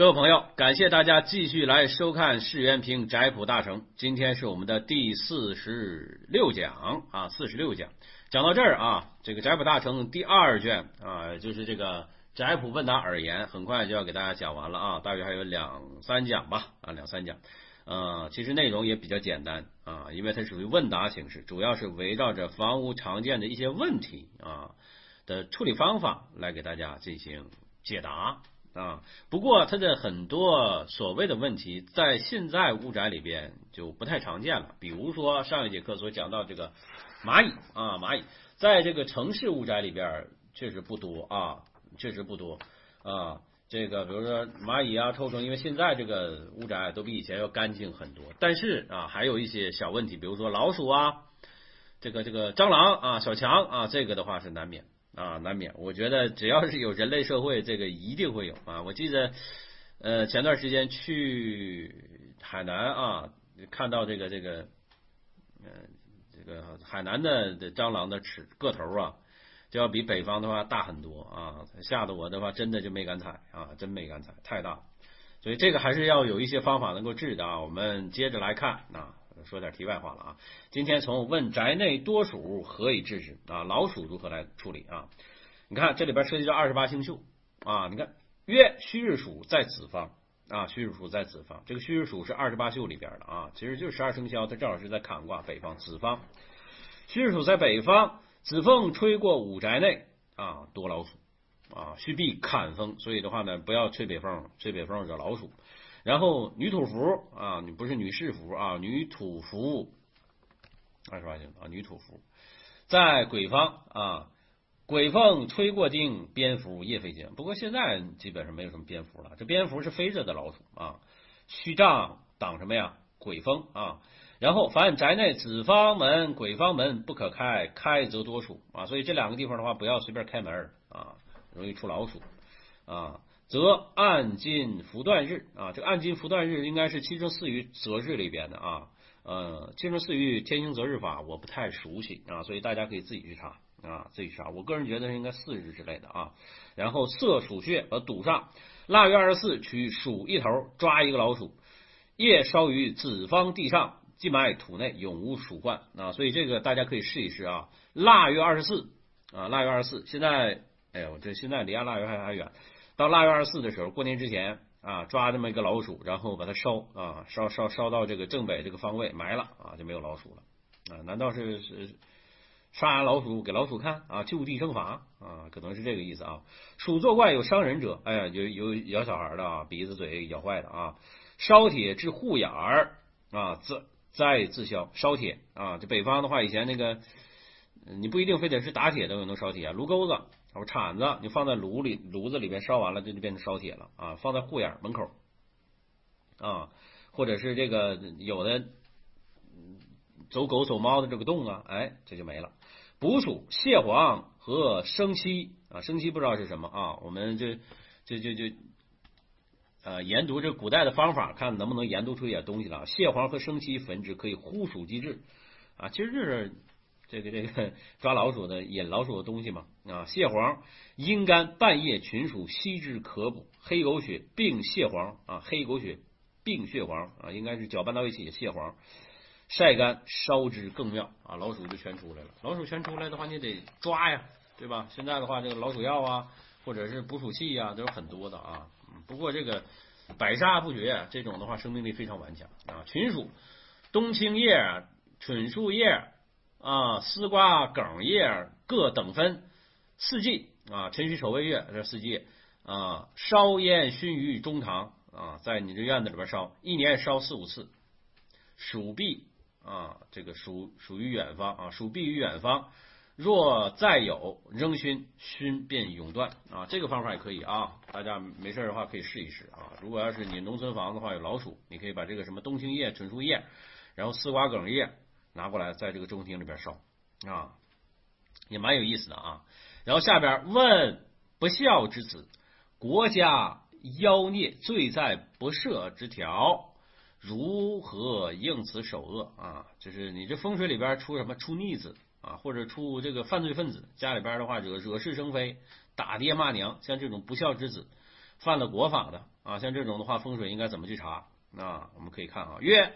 各位朋友，感谢大家继续来收看世元平宅谱大成。今天是我们的第四十六讲啊，四十六讲讲到这儿啊，这个宅谱大成第二卷啊，就是这个宅谱问答而言，很快就要给大家讲完了啊，大约还有两三讲吧啊，两三讲。呃，其实内容也比较简单啊，因为它属于问答形式，主要是围绕着房屋常见的一些问题啊的处理方法来给大家进行解答。啊，不过它的很多所谓的问题，在现在屋宅里边就不太常见了。比如说上一节课所讲到这个蚂蚁啊，蚂蚁在这个城市屋宅里边确实不多啊，确实不多啊。这个比如说蚂蚁啊、臭虫，因为现在这个屋宅都比以前要干净很多。但是啊，还有一些小问题，比如说老鼠啊，这个这个蟑螂啊、小强啊，这个的话是难免。啊，难免。我觉得只要是有人类社会，这个一定会有啊。我记得，呃，前段时间去海南啊，看到这个这个，呃，这个海南的蟑螂的尺个头啊，就要比北方的话大很多啊。吓得我的话，真的就没敢踩啊，真没敢踩，太大。所以这个还是要有一些方法能够治的啊。我们接着来看啊。说点题外话了啊！今天从问宅内多鼠何以治之啊？老鼠如何来处理啊？你看这里边涉及到二十八星宿啊！你看月戌日鼠在子方啊，戌日鼠在子方，这个戌日鼠是二十八宿里边的啊，其实就是十二生肖，它正好是在坎卦北方子方。戌日鼠在北方，子凤吹过五宅内啊，多老鼠啊，戌壁坎风，所以的话呢，不要吹北风，吹北风惹老鼠。然后女土服啊，你不是女士服啊，女土服二十八星啊，女土服在鬼方啊，鬼凤吹过境，蝙蝠夜飞行。不过现在基本上没有什么蝙蝠了，这蝙蝠是飞着的老鼠啊。虚障挡什么呀？鬼风啊。然后凡宅内子方门、鬼方门不可开，开则多鼠啊。所以这两个地方的话，不要随便开门啊，容易出老鼠啊。则按金伏断日啊，这个按金伏断日应该是七乘四余择日里边的啊，呃，七乘四余天行择日法我不太熟悉啊，所以大家可以自己去查啊，自己查。我个人觉得应该四日之类的啊。然后色属穴和堵上，腊月二十四取鼠一头抓一个老鼠，夜烧于子方地上，即埋土内，永无鼠患啊。所以这个大家可以试一试啊。腊月二十四啊，腊月二十四，现在哎呦，这现在离腊月还还远。到腊月二十四的时候，过年之前啊，抓这么一个老鼠，然后把它烧啊，烧烧烧到这个正北这个方位埋了啊，就没有老鼠了啊？难道是是杀老鼠给老鼠看啊？就地正法啊？可能是这个意思啊？鼠作怪有伤人者，哎呀，有有咬小孩的啊，鼻子嘴咬坏的啊，烧铁治护眼儿啊，自再自消烧铁啊。这北方的话，以前那个你不一定非得是打铁都能烧铁啊，炉钩子。或铲子，你放在炉里，炉子里边烧完了，这就变成烧铁了啊！放在护眼门口啊，或者是这个有的走狗走猫的这个洞啊，哎，这就没了。捕鼠蟹黄和生漆啊，生漆不知道是什么啊？我们就就就就呃研读这古代的方法，看能不能研读出一点东西来。蟹黄和生漆焚之，可以呼鼠机制啊，其实就是。这个这个 抓老鼠的引老鼠的东西嘛啊，蟹黄、阴干、半夜群鼠吸之可补，黑狗血并蟹黄啊，黑狗血并蟹黄啊，应该是搅拌到一起，蟹黄晒干烧之更妙啊，老鼠就全出来了。老鼠全出来的话，你得抓呀，对吧？现在的话，这个老鼠药啊，或者是捕鼠器呀，都有很多的啊。不过这个百杀不绝，这种的话生命力非常顽强啊。群鼠冬青叶、蠢树叶。啊，丝瓜梗叶各等分，四季啊，辰戌丑未月这四季啊，烧烟熏于中堂啊，在你这院子里边烧，一年烧四五次。鼠避啊，这个属属于远方啊，鼠避于远方，若再有扔熏，熏便永断啊。这个方法也可以啊，大家没事的话可以试一试啊。如果要是你农村房子的话有老鼠，你可以把这个什么冬青叶、椿树叶，然后丝瓜梗叶。拿过来，在这个中厅里边烧啊，也蛮有意思的啊。然后下边问不孝之子，国家妖孽罪在不赦之条，如何应此首恶啊？就是你这风水里边出什么出逆子啊，或者出这个犯罪分子，家里边的话惹惹是生非，打爹骂娘，像这种不孝之子，犯了国法的啊，像这种的话，风水应该怎么去查？啊，我们可以看啊，月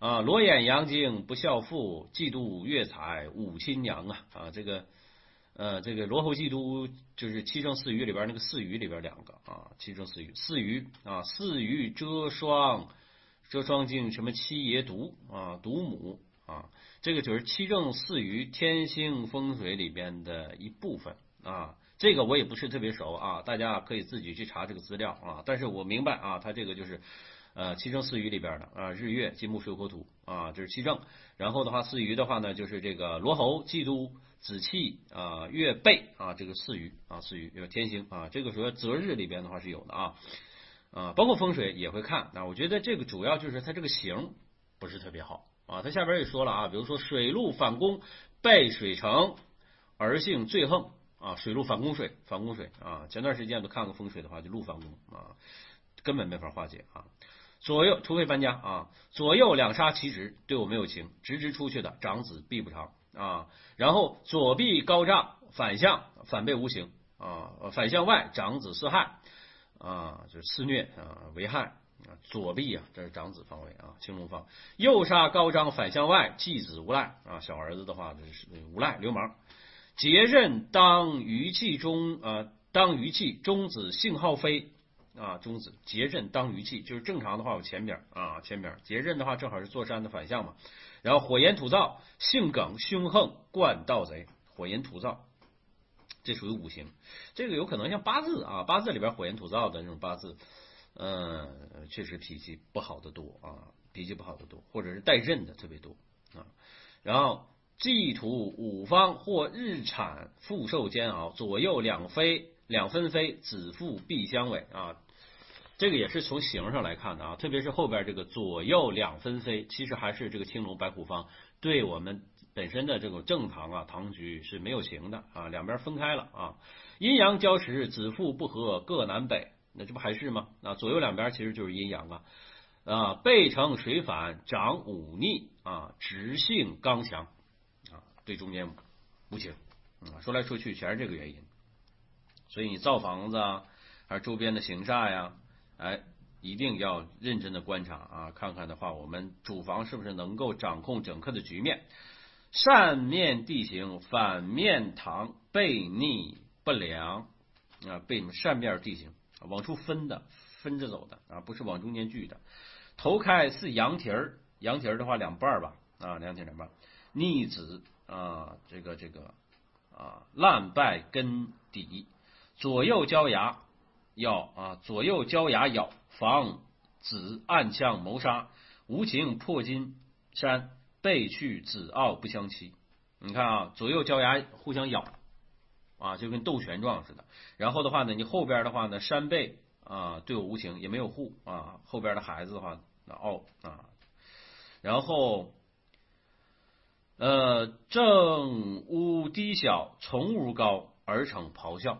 啊，裸眼阳精不孝父，嫉妒月财五亲娘啊啊，这个呃，这个罗侯嫉妒就是七正四余里边那个四余里边两个啊，七正四余四余啊，四余遮霜遮霜镜什么七爷独啊独母啊，这个就是七正四余天星风水里边的一部分啊。这个我也不是特别熟啊，大家可以自己去查这个资料啊。但是我明白啊，它这个就是呃七正四余里边的啊，日月金木水火土啊，这是七正。然后的话，四余的话呢，就是这个罗侯、忌都、子气啊、月背啊，这个四余啊，四余有天星啊，这个说择日里边的话是有的啊啊，包括风水也会看。那我觉得这个主要就是它这个形不是特别好啊。它下边也说了啊，比如说水陆反攻，背水成，儿性最横。啊，水路反攻水，反攻水啊！前段时间都看过风水的话，就路反攻啊，根本没法化解啊。左右除非搬家啊，左右两杀其直，对我没有情，直直出去的长子必不长啊。然后左臂高丈，反向反被无形啊，反向外长子四害啊，就是肆虐啊，为害啊。左臂啊，这是长子方位啊，青龙方。右杀高张，反向外继子无赖啊，小儿子的话就是无赖流氓。节任当余气中啊，当余气中子性好飞啊，中子劫刃当余气，就是正常的话，我前边啊，前边劫刃的话正好是坐山的反向嘛。然后火炎土燥，性耿凶横，惯盗贼。火炎土燥，这属于五行，这个有可能像八字啊，八字里边火炎土燥的那种八字，嗯，确实脾气不好的多啊，脾气不好的多，或者是带刃的特别多啊，然后。忌土五方或日产复受煎熬，左右两飞两分飞，子父必相违啊！这个也是从形上来看的啊，特别是后边这个左右两分飞，其实还是这个青龙白虎方对我们本身的这种正堂啊堂局是没有形的啊，两边分开了啊，阴阳交持，子父不和，各南北，那这不还是吗？啊，左右两边其实就是阴阳啊啊，背成水反，长忤逆啊，直性刚强啊。对中间无情啊，说来说去全是这个原因，所以你造房子啊，还是周边的行煞呀，哎，一定要认真的观察啊，看看的话，我们主房是不是能够掌控整个的局面？扇面地形，反面堂，背逆不良啊，背扇面地形，往出分的，分着走的啊，不是往中间聚的。头开似羊蹄儿，羊蹄儿的话两半儿吧啊，两蹄两半，逆子。啊，这个这个啊，烂败根底，左右交牙咬啊，左右交牙咬，防子暗枪谋杀，无情破金山，背去子傲不相欺。你看啊，左右交牙互相咬啊，就跟斗拳状似的。然后的话呢，你后边的话呢，山背啊对我无情，也没有护啊，后边的孩子的话那傲啊，然后。呃，正屋低小，从屋高而成咆哮。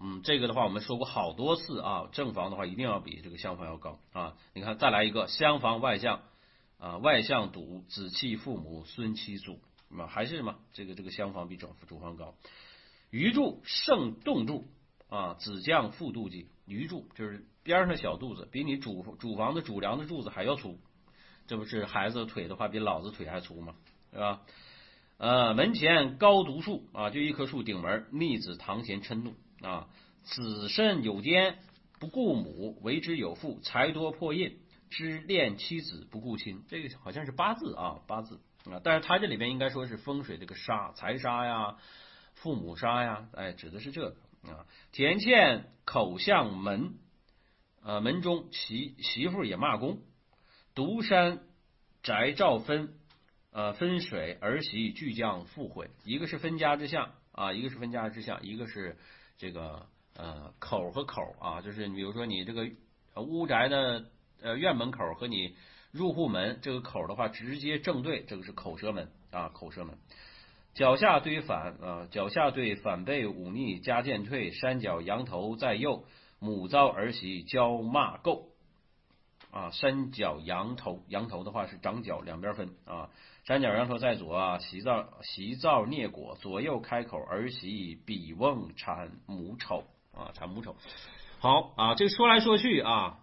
嗯，这个的话我们说过好多次啊，正房的话一定要比这个厢房要高啊。你看，再来一个厢房外向啊，外向堵子气父母孙妻祖，啊，还是什么，这个这个厢房比主主房高。余柱胜动柱啊，子将父肚肌，余柱就是边上小肚子，比你主主房的主梁的柱子还要粗，这不是孩子腿的话比老子腿还粗吗？是吧？呃，门前高独树啊，就一棵树顶门，逆子堂前嗔怒啊，子慎有奸，不顾母，为之有父，财多破印，知恋妻子，不顾亲。这个好像是八字啊，八字啊，但是他这里边应该说是风水这个杀，财杀呀，父母杀呀，哎，指的是这个啊。田倩口向门，呃，门中媳媳妇也骂公，独山宅兆分。呃，分水儿媳俱将复毁，一个是分家之相啊，一个是分家之相，一个是这个呃口和口啊，就是你比如说你这个屋宅的呃院门口和你入户门这个口的话，直接正对，这个是口舌门啊，口舌门。脚下对反啊，脚下对反背忤逆加渐退，山脚羊头在右，母遭儿媳交骂够啊，山脚羊头羊头的话是长角两边分啊。山角羊头在左啊，习灶习灶孽果，左右开口儿媳比瓮产母丑啊，产母丑。好啊，这说来说去啊，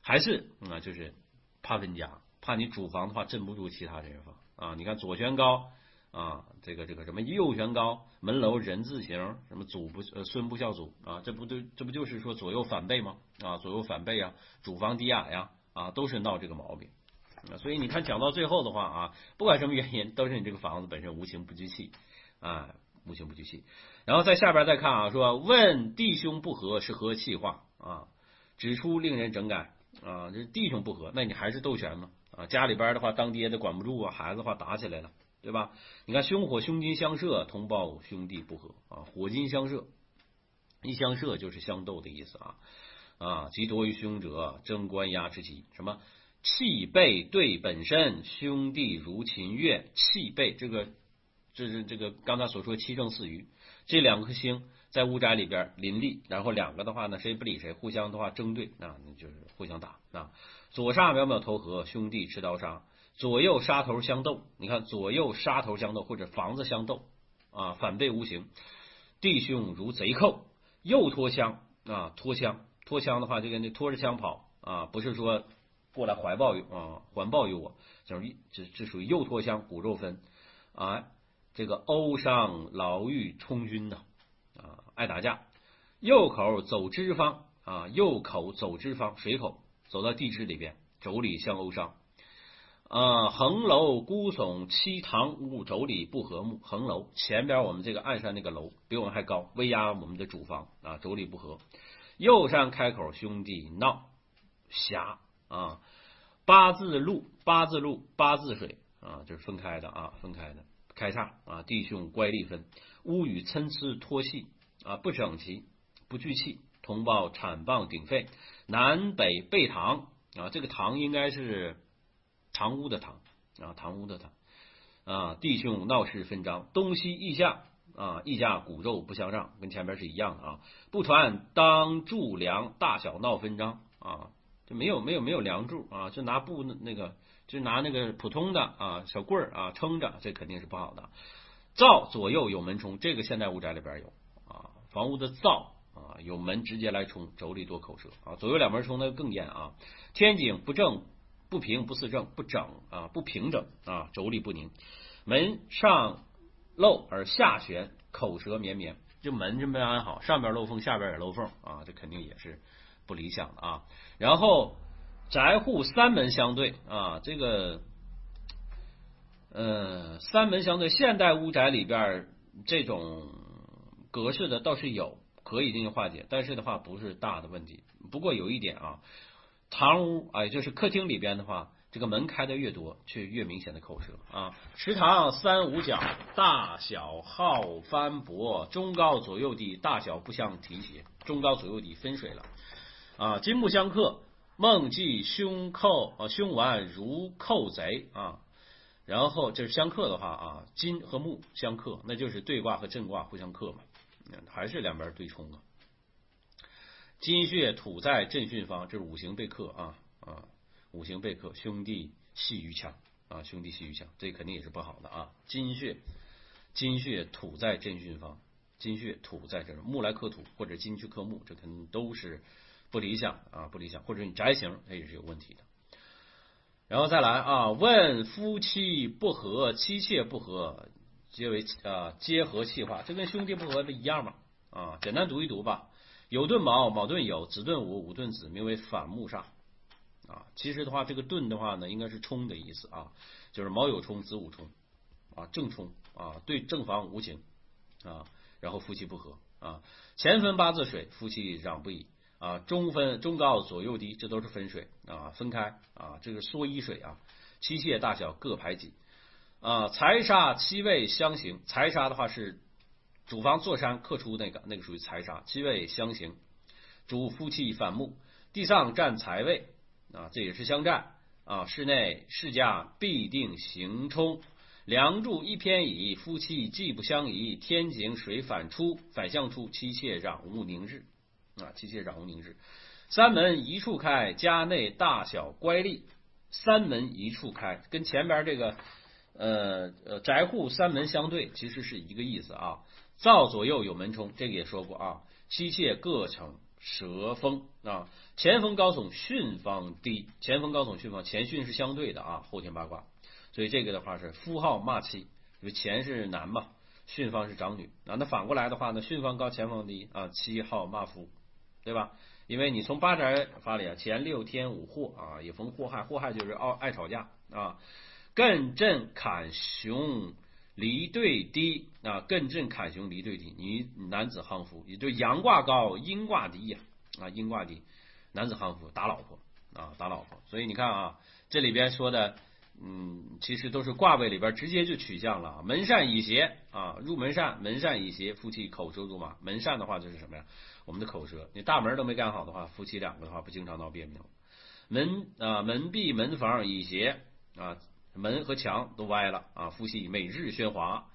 还是啊，就是怕分家，怕你主房的话镇不住其他人房啊。你看左悬高啊，这个这个什么右悬高，门楼人字形，什么祖不呃孙不孝祖啊，这不都这不就是说左右反背吗？啊，左右反背啊，主房低矮呀，啊都是闹这个毛病。所以你看讲到最后的话啊，不管什么原因，都是你这个房子本身无情不聚气啊，无情不聚气。然后在下边再看啊，说问弟兄不和是何气话啊？指出令人整改啊，这弟兄不和，那你还是斗权吗？啊，家里边的话当爹的管不住啊，孩子的话打起来了，对吧？你看凶火凶金相射，同胞兄弟不和啊，火金相射，一相射就是相斗的意思啊啊，即多于凶者，争官压之极。什么气背对本身，兄弟如秦月，气背这个这是这个刚才所说七正四余。这两颗星在屋宅里边林立，然后两个的话呢，谁不理谁，互相的话争对啊，那就是互相打啊。左煞渺渺投合，兄弟持刀杀，左右杀头相斗。你看左右杀头相斗，或者房子相斗啊，反背无形，弟兄如贼寇，右拖枪啊，拖枪拖枪的话，就跟那拖着枪跑啊，不是说过来怀抱啊，环抱于我，就是这这属于右拖枪，骨肉分啊。这个欧伤牢狱充军呐啊，爱打架。右口走支方啊，右口走支方，水口走到地支里边，妯娌相欧伤。啊，横楼孤耸，七堂屋妯娌不和睦。横楼前边我们这个岸上那个楼比我们还高，威压我们的主房啊，妯娌不和。右山开口兄弟闹狭啊，八字路八字路八字水啊，就是分开的啊，分开的。开叉啊，弟兄乖戾分，屋宇参差脱细啊，不整齐，不聚气，同胞铲棒顶沸，南北背堂啊，这个堂应该是堂屋的堂啊，堂屋的堂啊，弟兄闹事分章，东西异下啊，一家骨肉不相让，跟前面是一样的啊，不传当柱梁，大小闹分章啊，就没有没有没有梁柱啊，就拿布那个。就拿那个普通的啊小棍儿啊撑着，这肯定是不好的。灶左右有门冲，这个现代屋宅里边有啊，房屋的灶啊有门直接来冲，妯娌多口舌啊，左右两门冲那更严啊。天井不正不平不四正不整啊不平整啊，妯娌不宁。门上漏而下悬，口舌绵绵，这门就没安好，上边漏缝，下边也漏缝啊，这肯定也是不理想的啊。然后。宅户三门相对啊，这个，呃，三门相对，现代屋宅里边这种格式的倒是有，可以进行化解，但是的话不是大的问题。不过有一点啊，堂屋啊，就是客厅里边的话，这个门开的越多，却越明显的口舌啊。池塘三五角，大小好翻驳，中高左右底大小不相提携，中高左右底分水了啊，金木相克。梦记凶寇啊，凶顽如寇贼啊，然后这是相克的话啊，金和木相克，那就是对卦和震卦互相克嘛，还是两边对冲啊。金穴土在震巽方，这是五行被克啊啊，五行被克，兄弟系于墙啊，兄弟系于墙，这肯定也是不好的啊。金血金血土在震巽方，金血土在这儿，木来克土或者金去克木，这肯定都是。不理想啊，不理想，或者你宅型它也是有问题的。然后再来啊，问夫妻不和，妻妾不和，皆为啊皆和气化，这跟兄弟不和的一样嘛啊，简单读一读吧。有盾卯，卯盾酉，子盾午，午盾子，名为反木煞啊。其实的话，这个盾的话呢，应该是冲的意思啊，就是卯酉冲，子午冲啊，正冲啊，对正房无情啊，然后夫妻不和啊，前分八字水，夫妻攘不已。啊，中分中高左右低，这都是分水啊，分开啊，这个缩衣水啊，妻妾大小各排几啊，财杀七位相刑，财杀的话是主房坐山克出那个，那个属于财杀，七位相刑，主夫妻反目，地上占财位啊，这也是相占啊，室内世家必定行冲，梁柱一偏倚，夫妻既不相宜，天井水反出，反向出，妻妾攘物凝滞。啊，妻妾攘物凝滞，三门一处开，家内大小乖戾。三门一处开，跟前边这个呃呃宅户三门相对，其实是一个意思啊。灶左右有门冲，这个也说过啊。妻妾各成蛇峰啊，前锋高耸，巽方低。前锋高耸，巽方前巽是相对的啊，后天八卦。所以这个的话是夫号骂妻，因为前是男嘛，巽方是长女啊。那反过来的话呢，巽方高，前方低啊，妻号骂夫，对吧？因为你从八宅发里啊，前六天五祸啊，也逢祸害，祸害就是爱爱吵架啊。艮震坎熊离对低啊，艮震坎熊离对低，你男子夯夫，也就阳卦高，阴卦低呀啊，阴卦低，男子夯夫打老婆啊，打老婆。所以你看啊，这里边说的，嗯，其实都是卦位里边直接就取向了，门扇以斜啊，入门扇，门扇以斜，夫妻口舌如麻。门扇的话就是什么呀？我们的口舌，你大门都没干好的话，夫妻两个的话不经常闹别扭。门啊，门壁门房以斜啊，门和墙都歪了啊，夫妻每日喧哗。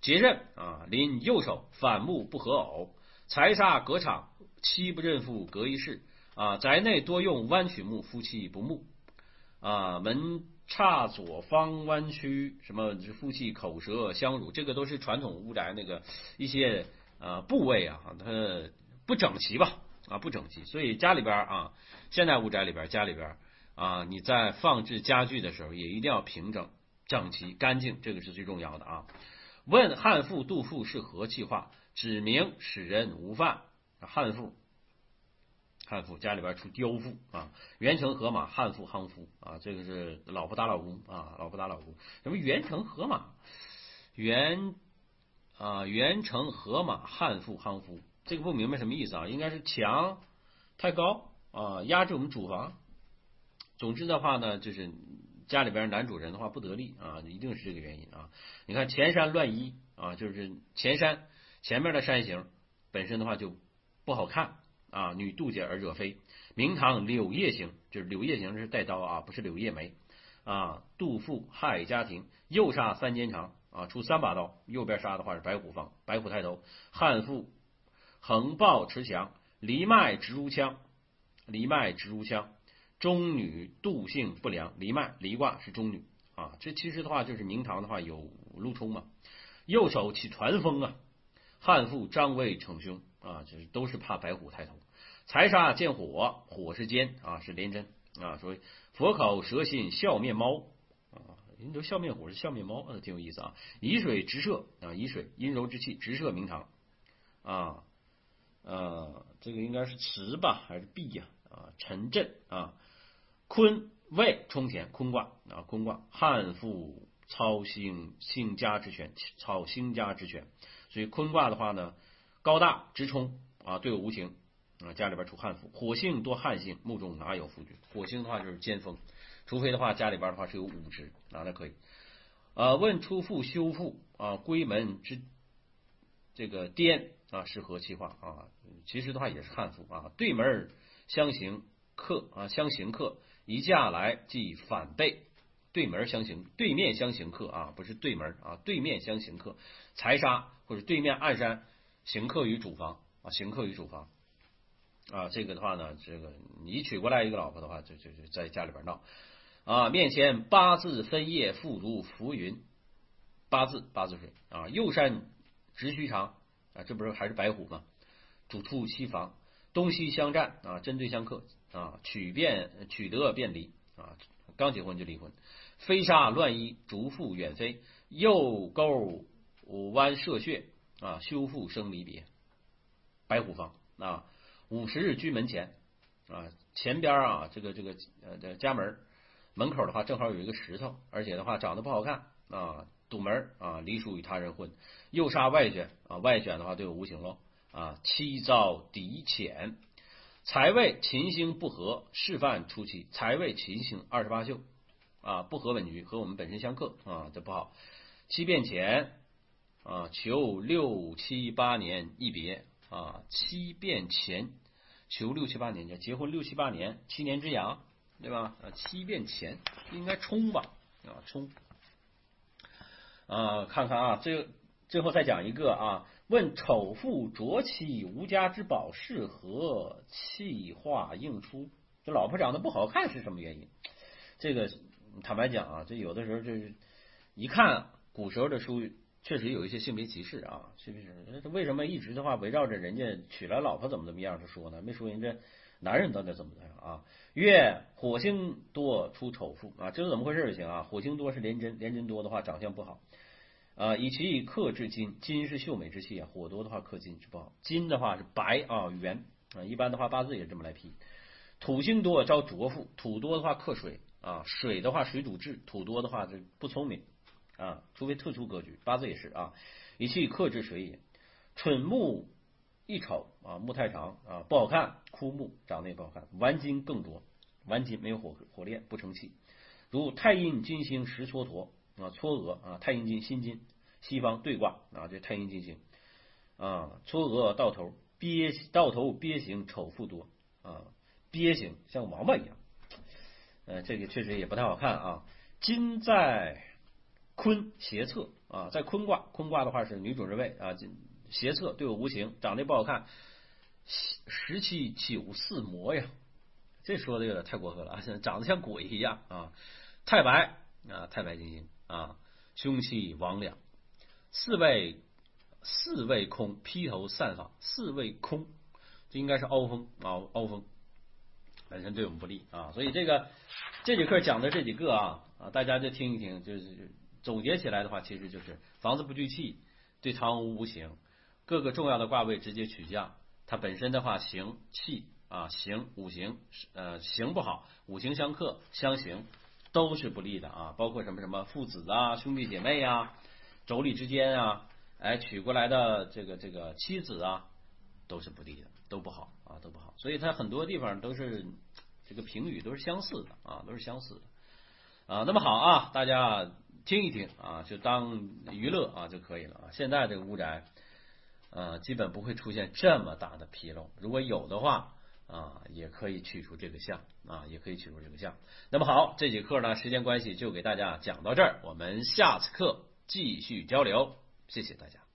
结刃啊，临右手反目不合偶，财煞隔场，妻不认父隔一室啊。宅内多用弯曲木，夫妻不睦啊。门岔左方弯曲，什么夫妻口舌相辱，这个都是传统屋宅那个一些啊部位啊，它。不整齐吧啊不整齐，所以家里边啊现代屋宅里边家里边啊你在放置家具的时候也一定要平整整齐干净，这个是最重要的啊。问汉赋杜甫是何气化？指明使人无犯。汉赋汉赋家里边出雕赋啊，元成河马汉赋夯夫啊，这个是老婆打老公啊，老婆打老公。什么元成河马元啊元成河马汉赋夯夫。这个不明白什么意思啊？应该是墙太高啊，压制我们主房。总之的话呢，就是家里边男主人的话不得力啊，一定是这个原因啊。你看前山乱衣啊，就是前山前面的山形本身的话就不好看啊，女妒姐而惹非。明堂柳叶形，就是柳叶形是带刀啊，不是柳叶眉啊。杜甫害家庭，右杀三间长啊，出三把刀，右边杀的话是白虎方，白虎抬头。汉赋。横抱持墙，离脉直如枪，离脉直如枪。中女妒性不良，离脉离卦是中女啊。这其实的话就是明堂的话有路冲嘛。右手起传风啊，汉父张卫逞凶啊，就是都是怕白虎抬头。财杀见火，火是奸啊，是连针啊。所以佛口蛇心笑面猫啊，你说笑面虎是笑面猫，挺有意思啊。以水直射啊，以水阴柔之气直射明堂啊。呃，这个应该是慈吧还是弼呀？啊，陈震啊，坤位冲田，坤卦啊，坤卦汉赋操兴兴家之权，操兴家之权，所以坤卦的话呢，高大直冲啊，对我无情啊，家里边出汉赋，火性多汉性，目中哪有夫君？火星的话就是尖锋，除非的话家里边的话是有武职啊，那可以。啊，问出父修复啊，归门之这个颠。啊，是何气化啊，其实的话也是汉赋啊。对门相刑克啊，相刑克一嫁来即反背，对门相刑，对面相刑克啊，不是对门啊，对面相刑克，财杀或者对面暗山刑克于主房啊，刑克于主房啊。这个的话呢，这个你娶过来一个老婆的话，就就就在家里边闹啊。面前八字分叶，复如浮云，八字八字水啊，右山直须长。啊，这不是还是白虎吗？主兔七房，东西相战啊，针对相克啊，取便取得便离啊，刚结婚就离婚。飞沙乱衣，逐父远飞，右钩弯射穴啊，修复生离别。白虎方啊，五十日居门前啊，前边啊，这个这个呃家门门口的话，正好有一个石头，而且的话长得不好看啊。堵门啊，离属与他人婚，又杀外卷啊，外卷的话对我无情喽啊，妻遭敌遣，财位秦星不合，示范初期，财位秦星二十八宿啊，不合本局，和我们本身相克啊，这不好。七变前啊，求六七八年一别啊，七变前求六七八年，就结婚六七八年，七年之痒，对吧？啊，七变前应该冲吧啊，冲。啊，看看啊，最最后再讲一个啊。问丑妇着妻无家之宝是何气化应出？这老婆长得不好看是什么原因？这个坦白讲啊，这有的时候就是一看古时候的书，确实有一些性别歧视啊，是不是？为什么一直的话围绕着人家娶了老婆怎么怎么样是说呢？没说人家男人到底怎么怎么样啊？月火星多出丑妇啊，知道怎么回事就行啊。火星多是廉贞，廉贞多的话长相不好啊。以其以克制金，金是秀美之气啊，火多的话克金是不好。金的话是白啊圆啊，一般的话八字也这么来批。土星多招浊富，土多的话克水啊，水的话水主智，土多的话就不聪明啊，除非特殊格局，八字也是啊。以其克制水也。蠢木一丑啊，木太长啊，不好看，枯木长得也不好看，顽金更多。顽金没有火火炼不成器，如太阴金星石蹉跎啊，嵯峨啊，太阴金辛金西方对卦啊，这太阴金星啊，嵯峨到头鳖到头鳖形丑妇多啊，鳖形像王八一样，呃，这个确实也不太好看啊。金在坤斜侧啊，在坤卦，坤卦的话是女主人位啊，斜侧对我无形，长得不好看，十七九四模呀。这说的有点太过分了啊！长得像鬼一样啊！太白啊，太白金星啊，凶气魍魉，四位四位空，披头散发，四位空，这应该是凹风啊，凹风，本身对我们不利啊。所以这个这节课讲的这几个啊啊，大家就听一听，就是总结起来的话，其实就是房子不聚气，对堂屋无形，各个重要的卦位直接取降，它本身的话行气。啊，行五行呃行不好，五行相克相刑都是不利的啊，包括什么什么父子啊、兄弟姐妹啊、妯娌之间啊，哎娶过来的这个这个妻子啊，都是不利的，都不好啊，都不好。所以它很多地方都是这个评语都是相似的啊，都是相似的啊。那么好啊，大家听一听啊，就当娱乐啊就可以了啊。现在这个屋宅呃基本不会出现这么大的纰漏，如果有的话。啊，也可以取出这个项啊，也可以取出这个项。那么好，这节课呢，时间关系就给大家讲到这儿，我们下次课继续交流，谢谢大家。